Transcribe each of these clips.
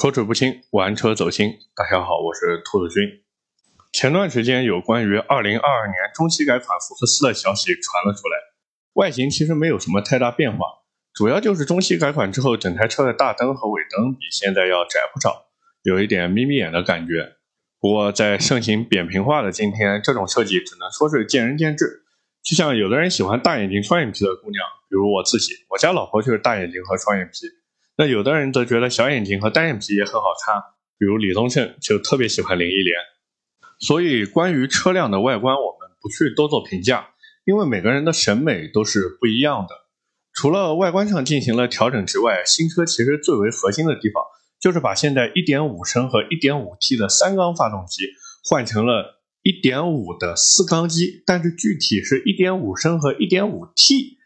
口齿不清，玩车走心。大家好，我是兔子君。前段时间有关于2022年中期改款福克斯的消息传了出来，外形其实没有什么太大变化，主要就是中期改款之后，整台车的大灯和尾灯比现在要窄不少，有一点眯眯眼的感觉。不过在盛行扁平化的今天，这种设计只能说是见仁见智。就像有的人喜欢大眼睛双眼皮的姑娘，比如我自己，我家老婆就是大眼睛和双眼皮。那有的人则觉得小眼睛和单眼皮也很好看，比如李宗盛就特别喜欢林忆莲。所以关于车辆的外观，我们不去多做评价，因为每个人的审美都是不一样的。除了外观上进行了调整之外，新车其实最为核心的地方就是把现在1.5升和 1.5T 的三缸发动机换成了1.5的四缸机，但是具体是1.5升和 1.5T。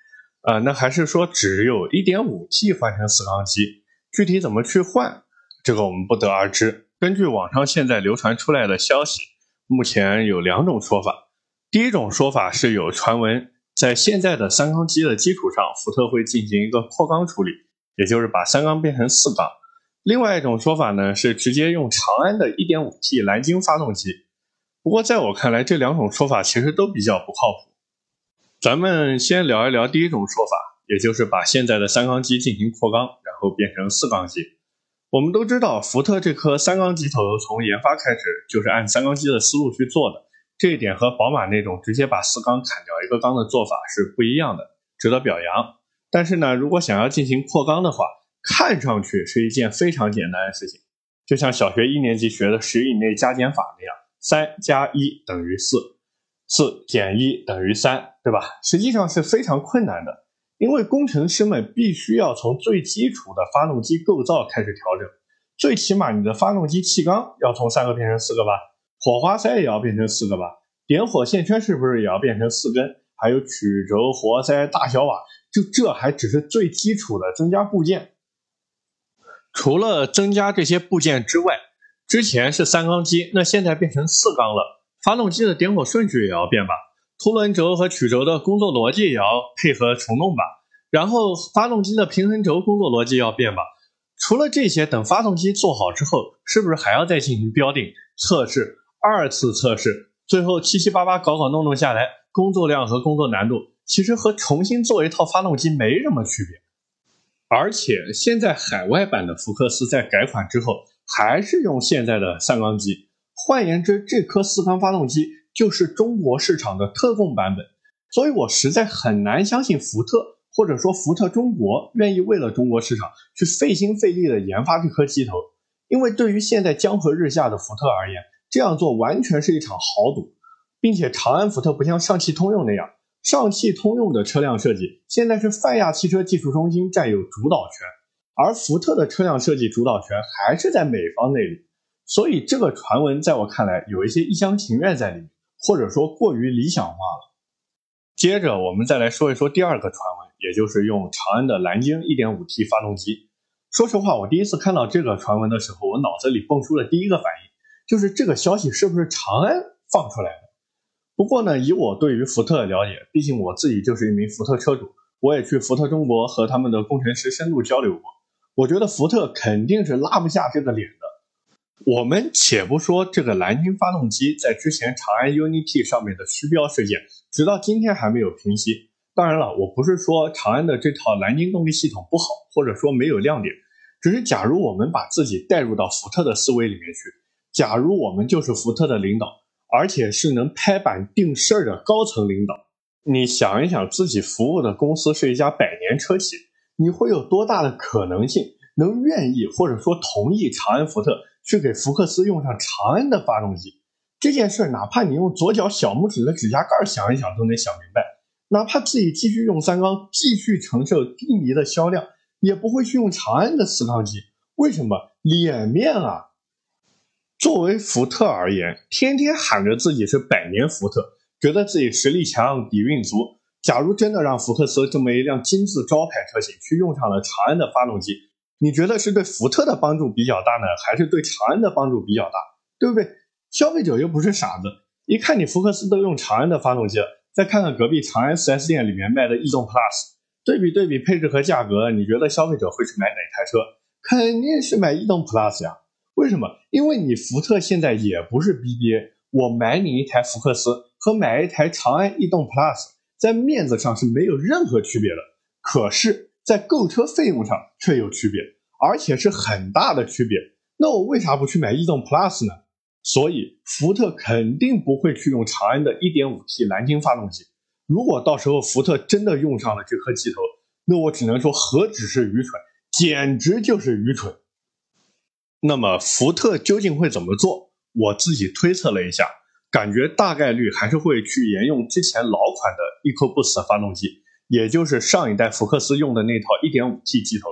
呃，那还是说只有一点五 T 换成四缸机，具体怎么去换，这个我们不得而知。根据网上现在流传出来的消息，目前有两种说法。第一种说法是有传闻，在现在的三缸机的基础上，福特会进行一个扩缸处理，也就是把三缸变成四缸。另外一种说法呢，是直接用长安的 1.5T 蓝鲸发动机。不过在我看来，这两种说法其实都比较不靠谱。咱们先聊一聊第一种说法，也就是把现在的三缸机进行扩缸，然后变成四缸机。我们都知道，福特这颗三缸机头从研发开始就是按三缸机的思路去做的，这一点和宝马那种直接把四缸砍掉一个缸的做法是不一样的，值得表扬。但是呢，如果想要进行扩缸的话，看上去是一件非常简单的事情，就像小学一年级学的十以内加减法那样，三加一等于四。四减一等于三，对吧？实际上是非常困难的，因为工程师们必须要从最基础的发动机构造开始调整，最起码你的发动机气缸要从三个变成四个吧，火花塞也要变成四个吧，点火线圈是不是也要变成四根？还有曲轴、活塞、大小瓦，就这还只是最基础的增加部件。除了增加这些部件之外，之前是三缸机，那现在变成四缸了。发动机的点火顺序也要变吧，凸轮轴和曲轴的工作逻辑也要配合重弄吧，然后发动机的平衡轴工作逻辑要变吧。除了这些，等发动机做好之后，是不是还要再进行标定、测试、二次测试？最后七七八八搞搞弄弄下来，工作量和工作难度其实和重新做一套发动机没什么区别。而且现在海外版的福克斯在改款之后，还是用现在的三缸机。换言之，这颗四缸发动机就是中国市场的特供版本，所以我实在很难相信福特或者说福特中国愿意为了中国市场去费心费力的研发这颗机头，因为对于现在江河日下的福特而言，这样做完全是一场豪赌，并且长安福特不像上汽通用那样，上汽通用的车辆设计现在是泛亚汽车技术中心占有主导权，而福特的车辆设计主导权还是在美方那里。所以这个传闻在我看来有一些一厢情愿在里面，或者说过于理想化了。接着我们再来说一说第二个传闻，也就是用长安的蓝鲸 1.5T 发动机。说实话，我第一次看到这个传闻的时候，我脑子里蹦出的第一个反应就是这个消息是不是长安放出来的？不过呢，以我对于福特的了解，毕竟我自己就是一名福特车主，我也去福特中国和他们的工程师深度交流过，我觉得福特肯定是拉不下这个脸的。我们且不说这个蓝鲸发动机在之前长安 UNI-T 上面的虚标事件，直到今天还没有平息。当然了，我不是说长安的这套蓝鲸动力系统不好，或者说没有亮点，只是假如我们把自己带入到福特的思维里面去，假如我们就是福特的领导，而且是能拍板定事儿的高层领导，你想一想，自己服务的公司是一家百年车企，你会有多大的可能性能愿意或者说同意长安福特？去给福克斯用上长安的发动机这件事，哪怕你用左脚小拇指的指甲盖想一想都能想明白。哪怕自己继续用三缸，继续承受低迷的销量，也不会去用长安的四缸机。为什么？脸面啊！作为福特而言，天天喊着自己是百年福特，觉得自己实力强、底蕴足。假如真的让福克斯这么一辆金字招牌车型去用上了长安的发动机，你觉得是对福特的帮助比较大呢，还是对长安的帮助比较大？对不对？消费者又不是傻子，一看你福克斯都用长安的发动机了，再看看隔壁长安 4S 店里面卖的逸动 Plus，对比对比配置和价格，你觉得消费者会去买哪台车？肯定是买逸动 Plus 呀。为什么？因为你福特现在也不是 BBA，我买你一台福克斯和买一台长安逸动 Plus，在面子上是没有任何区别的，可是，在购车费用上却有区别，而且是很大的区别。那我为啥不去买逸动 Plus 呢？所以，福特肯定不会去用长安的 1.5T 蓝鲸发动机。如果到时候福特真的用上了这颗机头，那我只能说何止是愚蠢，简直就是愚蠢。那么福特究竟会怎么做？我自己推测了一下，感觉大概率还是会去沿用之前老款的 EcoBoost 发动机，也就是上一代福克斯用的那套 1.5T 机头。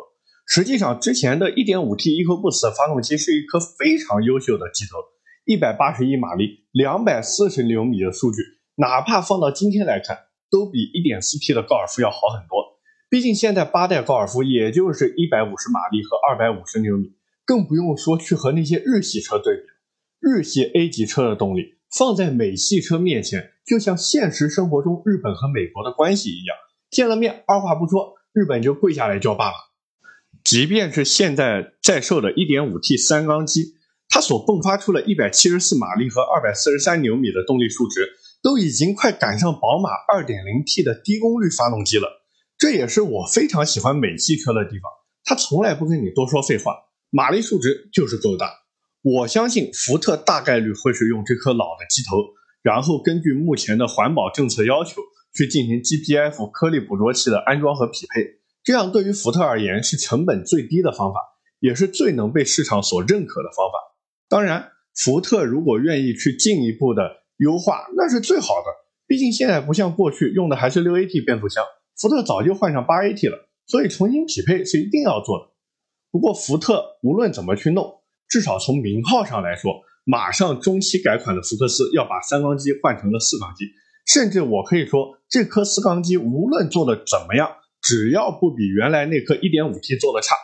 实际上，之前的 1.5T EcoBoost 发动机是一颗非常优秀的机头，181马力，240牛米的数据，哪怕放到今天来看，都比 1.4T 的高尔夫要好很多。毕竟现在八代高尔夫也就是150马力和250牛米。更不用说去和那些日系车对比，日系 A 级车的动力放在美系车面前，就像现实生活中日本和美国的关系一样，见了面二话不说，日本就跪下来叫爸爸。即便是现在在售的 1.5T 三缸机，它所迸发出了174马力和243牛米的动力数值，都已经快赶上宝马 2.0T 的低功率发动机了。这也是我非常喜欢美系车的地方，它从来不跟你多说废话。马力数值就是够大，我相信福特大概率会是用这颗老的机头，然后根据目前的环保政策要求去进行 GPF 颗粒捕捉器的安装和匹配，这样对于福特而言是成本最低的方法，也是最能被市场所认可的方法。当然，福特如果愿意去进一步的优化，那是最好的。毕竟现在不像过去用的还是六 AT 变速箱，福特早就换上八 AT 了，所以重新匹配是一定要做的。不过，福特无论怎么去弄，至少从名号上来说，马上中期改款的福克斯要把三缸机换成了四缸机，甚至我可以说，这颗四缸机无论做的怎么样，只要不比原来那颗 1.5T 做的差，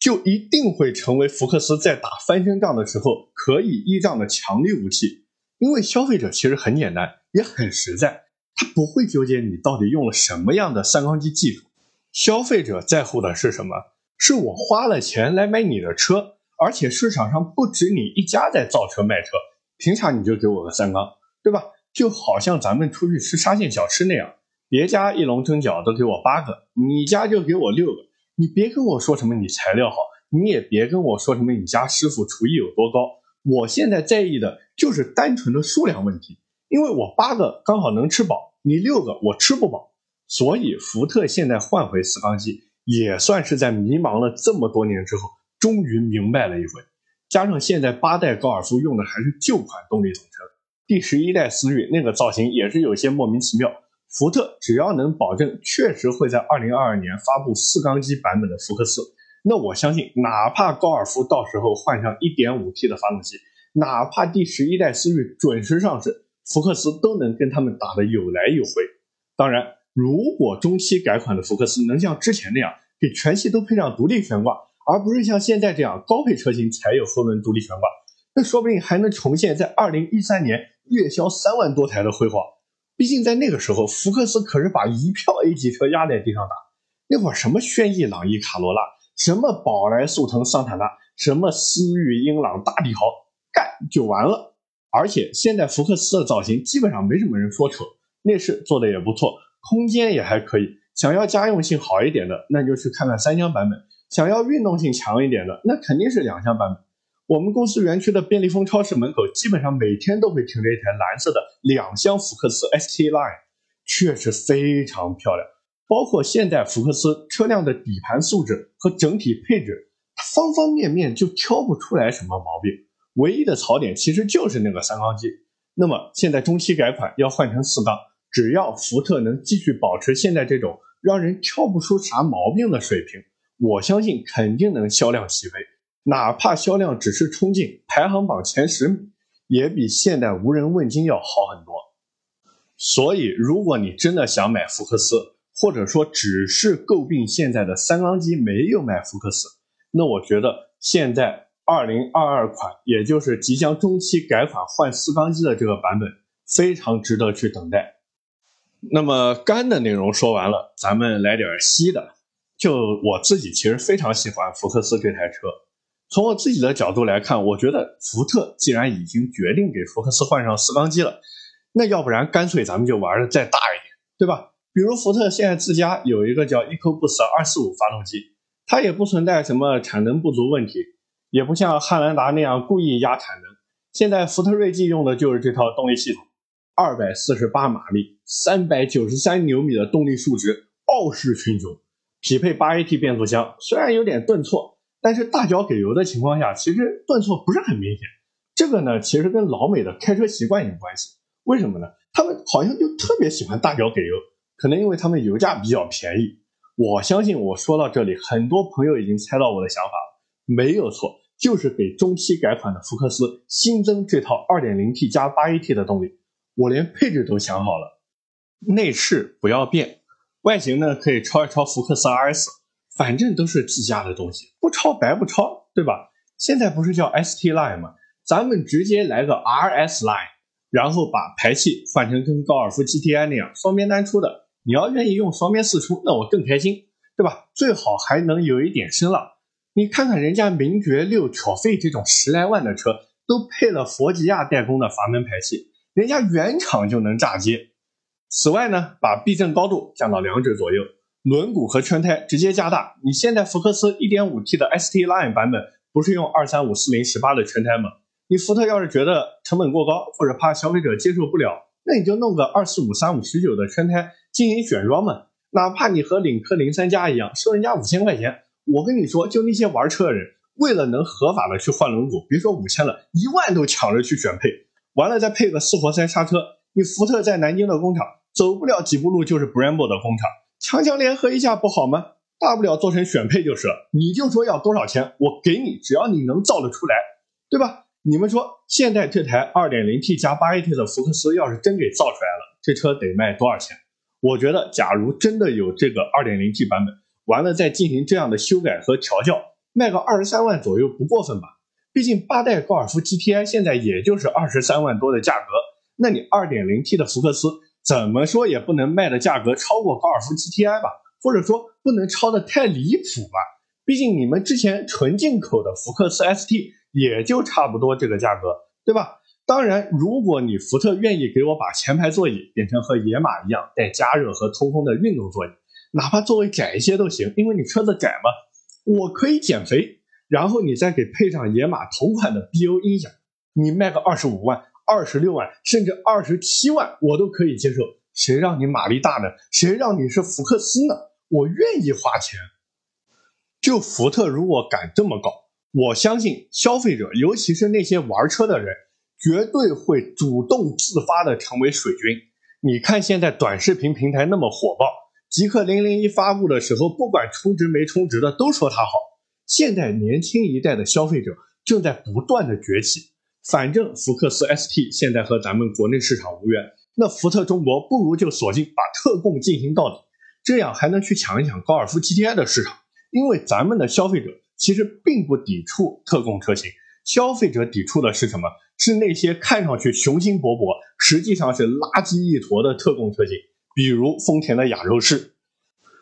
就一定会成为福克斯在打翻身仗的时候可以依仗的强力武器。因为消费者其实很简单，也很实在，他不会纠结你到底用了什么样的三缸机技术，消费者在乎的是什么？是我花了钱来买你的车，而且市场上不止你一家在造车卖车，凭啥你就给我个三缸，对吧？就好像咱们出去吃沙县小吃那样，别家一笼蒸饺都给我八个，你家就给我六个。你别跟我说什么你材料好，你也别跟我说什么你家师傅厨艺有多高。我现在在意的就是单纯的数量问题，因为我八个刚好能吃饱，你六个我吃不饱。所以福特现在换回四缸机。也算是在迷茫了这么多年之后，终于明白了一回。加上现在八代高尔夫用的还是旧款动力总成，第十一代思域那个造型也是有些莫名其妙。福特只要能保证确实会在二零二二年发布四缸机版本的福克斯，那我相信，哪怕高尔夫到时候换上一点五 T 的发动机，哪怕第十一代思域准时上市，福克斯都能跟他们打得有来有回。当然。如果中期改款的福克斯能像之前那样给全系都配上独立悬挂，而不是像现在这样高配车型才有后轮独立悬挂，那说不定还能重现在2013年月销三万多台的辉煌。毕竟在那个时候，福克斯可是把一票 A 级车压在地上打。那会儿什么轩逸、朗逸、卡罗拉，什么宝来、速腾、桑塔纳，什么思域、英朗、大帝豪，干就完了。而且现在福克斯的造型基本上没什么人说丑，内饰做的也不错。空间也还可以，想要家用性好一点的，那就去看看三厢版本；想要运动性强一点的，那肯定是两厢版本。我们公司园区的便利蜂超市门口，基本上每天都会停着一台蓝色的两厢福克斯 ST Line，确实非常漂亮。包括现代福克斯车辆的底盘素质和整体配置，方方面面就挑不出来什么毛病。唯一的槽点其实就是那个三缸机。那么现在中期改款要换成四缸。只要福特能继续保持现在这种让人挑不出啥毛病的水平，我相信肯定能销量起飞。哪怕销量只是冲进排行榜前十名，也比现代无人问津要好很多。所以，如果你真的想买福克斯，或者说只是诟病现在的三缸机没有买福克斯，那我觉得现在二零二二款，也就是即将中期改款换四缸机的这个版本，非常值得去等待。那么干的内容说完了，咱们来点稀的。就我自己其实非常喜欢福克斯这台车。从我自己的角度来看，我觉得福特既然已经决定给福克斯换上四缸机了，那要不然干脆咱们就玩的再大一点，对吧？比如福特现在自家有一个叫 EcoBoost 245发动机，它也不存在什么产能不足问题，也不像汉兰达那样故意压产能。现在福特锐际用的就是这套动力系统，二百四十八马力，三百九十三牛米的动力数值，傲视群雄。匹配八 AT 变速箱，虽然有点顿挫，但是大脚给油的情况下，其实顿挫不是很明显。这个呢，其实跟老美的开车习惯有关系。为什么呢？他们好像就特别喜欢大脚给油，可能因为他们油价比较便宜。我相信我说到这里，很多朋友已经猜到我的想法了，没有错，就是给中期改款的福克斯新增这套 2.0T 加 8AT 的动力。我连配置都想好了，内饰不要变。外形呢，可以抄一抄福克斯 RS，反正都是自家的东西，不抄白不抄，对吧？现在不是叫 ST Line 吗？咱们直接来个 RS Line，然后把排气换成跟高尔夫 GTI 那样双边单出的。你要愿意用双边四出，那我更开心，对吧？最好还能有一点声浪。你看看人家名爵六挑费这种十来万的车，都配了佛吉亚代工的阀门排气，人家原厂就能炸街。此外呢，把避震高度降到两指左右，轮毂和圈胎直接加大。你现在福克斯 1.5T 的 ST Line 版本不是用2354018的圈胎吗？你福特要是觉得成本过高，或者怕消费者接受不了，那你就弄个2453519的圈胎进行选装嘛。哪怕你和领克零三加一样收人家五千块钱，我跟你说，就那些玩车的人，为了能合法的去换轮毂，别说五千了，一万都抢着去选配，完了再配个四活塞刹车。你福特在南京的工厂走不了几步路就是 Brembo 的工厂，强强联合一下不好吗？大不了做成选配就是了。你就说要多少钱，我给你，只要你能造得出来，对吧？你们说现在这台 2.0T 加 8AT 的福克斯要是真给造出来了，这车得卖多少钱？我觉得，假如真的有这个 2.0T 版本，完了再进行这样的修改和调教，卖个二十三万左右不过分吧？毕竟八代高尔夫 GTI 现在也就是二十三万多的价格。那你 2.0T 的福克斯怎么说也不能卖的价格超过高尔夫 GTI 吧？或者说不能超的太离谱吧？毕竟你们之前纯进口的福克斯 ST 也就差不多这个价格，对吧？当然，如果你福特愿意给我把前排座椅变成和野马一样带加热和通风的运动座椅，哪怕座位窄一些都行，因为你车子窄嘛，我可以减肥，然后你再给配上野马同款的 BO 音响，你卖个二十五万。二十六万甚至二十七万，我都可以接受。谁让你马力大呢？谁让你是福克斯呢？我愿意花钱。就福特如果敢这么搞，我相信消费者，尤其是那些玩车的人，绝对会主动自发的成为水军。你看现在短视频平台那么火爆，极客零零一发布的时候，不管充值没充值的都说它好。现在年轻一代的消费者正在不断的崛起。反正福克斯 ST 现在和咱们国内市场无缘，那福特中国不如就锁定把特供进行到底，这样还能去抢一抢高尔夫 GTI 的市场。因为咱们的消费者其实并不抵触特供车型，消费者抵触的是什么？是那些看上去雄心勃勃，实际上是垃圾一坨的特供车型，比如丰田的雅肉仕。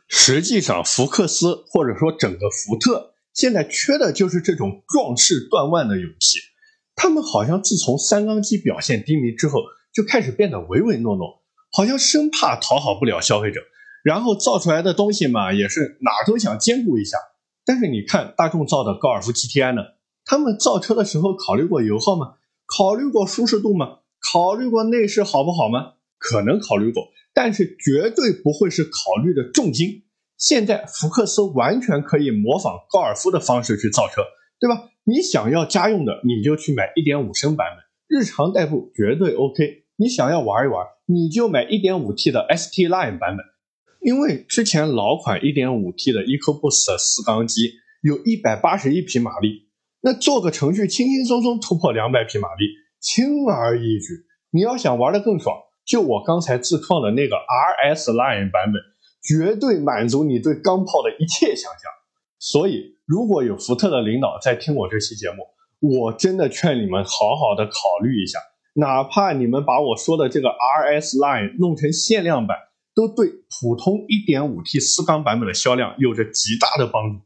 实际上，福克斯或者说整个福特现在缺的就是这种壮士断腕的勇气。他们好像自从三缸机表现低迷之后，就开始变得唯唯诺诺，好像生怕讨好不了消费者，然后造出来的东西嘛，也是哪都想兼顾一下。但是你看大众造的高尔夫 GTI 呢，他们造车的时候考虑过油耗吗？考虑过舒适度吗？考虑过内饰好不好吗？可能考虑过，但是绝对不会是考虑的重金。现在福克斯完全可以模仿高尔夫的方式去造车，对吧？你想要家用的，你就去买1.5升版本，日常代步绝对 OK。你想要玩一玩，你就买 1.5T 的 ST Line 版本，因为之前老款 1.5T 的 EcoBoost 四缸机有一百八十一匹马力，那做个程序轻轻松松突破两百匹马力，轻而易举。你要想玩的更爽，就我刚才自创的那个 RS Line 版本，绝对满足你对钢炮的一切想象。所以，如果有福特的领导在听我这期节目，我真的劝你们好好的考虑一下，哪怕你们把我说的这个 RS Line 弄成限量版，都对普通 1.5T 四缸版本的销量有着极大的帮助。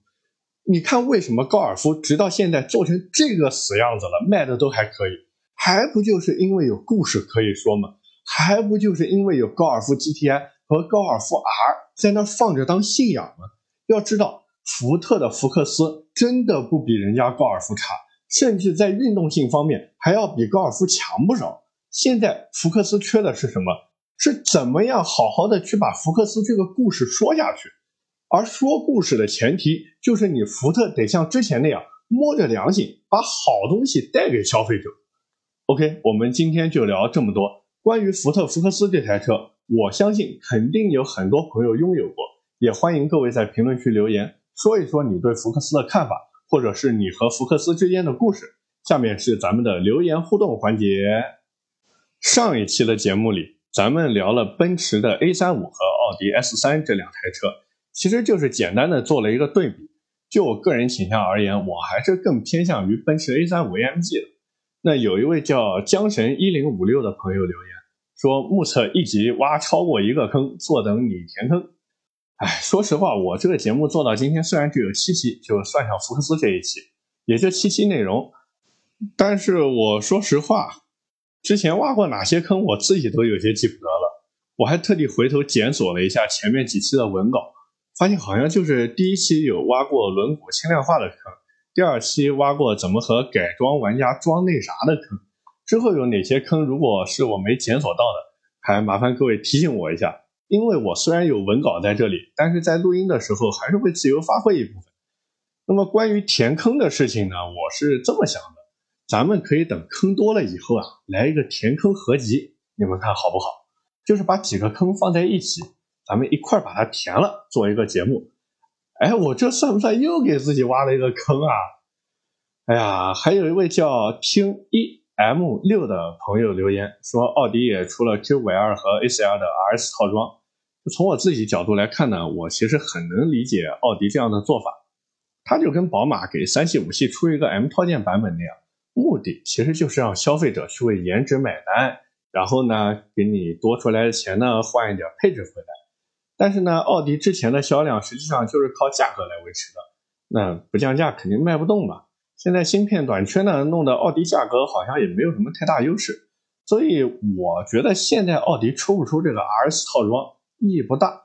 你看，为什么高尔夫直到现在做成这个死样子了，卖的都还可以？还不就是因为有故事可以说吗？还不就是因为有高尔夫 GTI 和高尔夫 R 在那放着当信仰吗？要知道，福特的福克斯真的不比人家高尔夫差，甚至在运动性方面还要比高尔夫强不少。现在福克斯缺的是什么？是怎么样好好的去把福克斯这个故事说下去？而说故事的前提就是你福特得像之前那样摸着良心把好东西带给消费者。OK，我们今天就聊这么多。关于福特福克斯这台车，我相信肯定有很多朋友拥有过，也欢迎各位在评论区留言说一说你对福克斯的看法，或者是你和福克斯之间的故事。下面是咱们的留言互动环节。上一期的节目里，咱们聊了奔驰的 A35 和奥迪 S3 这两台车，其实就是简单的做了一个对比。就我个人倾向而言，我还是更偏向于奔驰 A35 AMG 的。那有一位叫江神一零五六的朋友留言。说目测一集挖超过一个坑，坐等你填坑。哎，说实话，我这个节目做到今天，虽然只有七期，就算上福克斯这一期，也就七期内容。但是我说实话，之前挖过哪些坑，我自己都有些记不得了。我还特地回头检索了一下前面几期的文稿，发现好像就是第一期有挖过轮毂轻量化的坑，第二期挖过怎么和改装玩家装那啥的坑。之后有哪些坑？如果是我没检索到的，还麻烦各位提醒我一下。因为我虽然有文稿在这里，但是在录音的时候还是会自由发挥一部分。那么关于填坑的事情呢，我是这么想的：咱们可以等坑多了以后啊，来一个填坑合集，你们看好不好？就是把几个坑放在一起，咱们一块把它填了，做一个节目。哎，我这算不算又给自己挖了一个坑啊？哎呀，还有一位叫听一。M 六的朋友留言说，奥迪也出了 Q5L 和 A4L 的 RS 套装。从我自己角度来看呢，我其实很能理解奥迪这样的做法。它就跟宝马给三系、五系出一个 M 套件版本那样，目的其实就是让消费者去为颜值买单，然后呢，给你多出来的钱呢换一点配置回来。但是呢，奥迪之前的销量实际上就是靠价格来维持的，那不降价肯定卖不动嘛。现在芯片短缺呢，弄得奥迪价格好像也没有什么太大优势，所以我觉得现在奥迪出不出这个 RS 套装意义不大。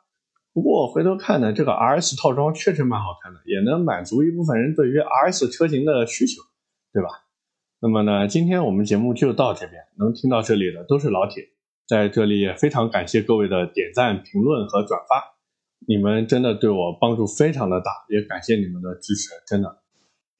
不过回头看呢，这个 RS 套装确实蛮好看的，也能满足一部分人对于 RS 车型的需求，对吧？那么呢，今天我们节目就到这边，能听到这里的都是老铁，在这里也非常感谢各位的点赞、评论和转发，你们真的对我帮助非常的大，也感谢你们的支持，真的。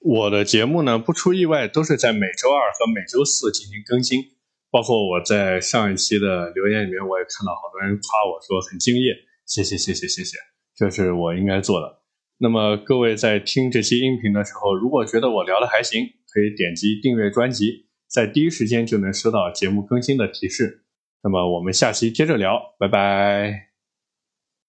我的节目呢，不出意外都是在每周二和每周四进行更新。包括我在上一期的留言里面，我也看到好多人夸我说很敬业，谢谢谢谢谢谢，这是我应该做的。那么各位在听这期音频的时候，如果觉得我聊的还行，可以点击订阅专辑，在第一时间就能收到节目更新的提示。那么我们下期接着聊，拜拜。